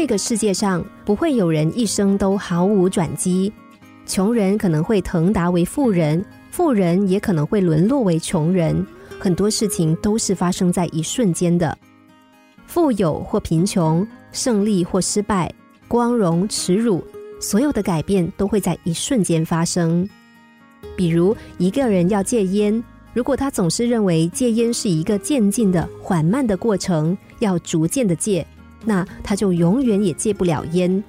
这个世界上不会有人一生都毫无转机，穷人可能会腾达为富人，富人也可能会沦落为穷人。很多事情都是发生在一瞬间的，富有或贫穷，胜利或失败，光荣耻辱，所有的改变都会在一瞬间发生。比如一个人要戒烟，如果他总是认为戒烟是一个渐进的、缓慢的过程，要逐渐的戒，那他就永远也戒不了烟。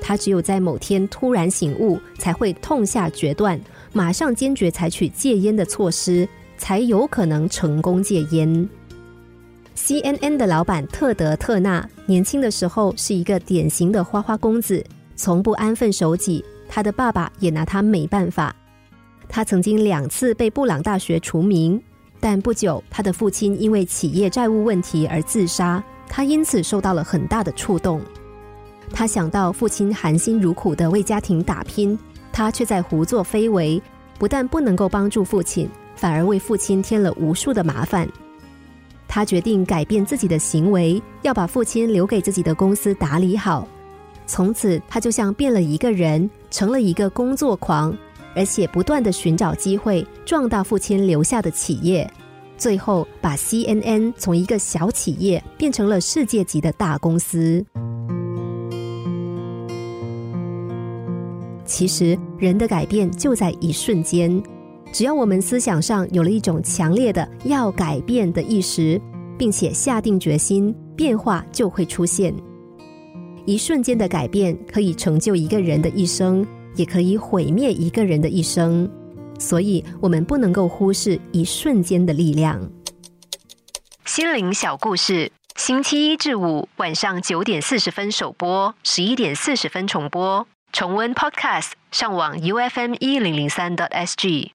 他只有在某天突然醒悟，才会痛下决断，马上坚决采取戒烟的措施。才有可能成功戒烟。CNN 的老板特德·特纳年轻的时候是一个典型的花花公子，从不安分守己。他的爸爸也拿他没办法。他曾经两次被布朗大学除名，但不久他的父亲因为企业债务问题而自杀，他因此受到了很大的触动。他想到父亲含辛茹苦的为家庭打拼，他却在胡作非为，不但不能够帮助父亲。反而为父亲添了无数的麻烦。他决定改变自己的行为，要把父亲留给自己的公司打理好。从此，他就像变了一个人，成了一个工作狂，而且不断的寻找机会壮大父亲留下的企业，最后把 CNN 从一个小企业变成了世界级的大公司。其实，人的改变就在一瞬间。只要我们思想上有了一种强烈的要改变的意识，并且下定决心，变化就会出现。一瞬间的改变可以成就一个人的一生，也可以毁灭一个人的一生。所以，我们不能够忽视一瞬间的力量。心灵小故事，星期一至五晚上九点四十分首播，十一点四十分重播。重温 Podcast，上网 U F M 一零零三 t S G。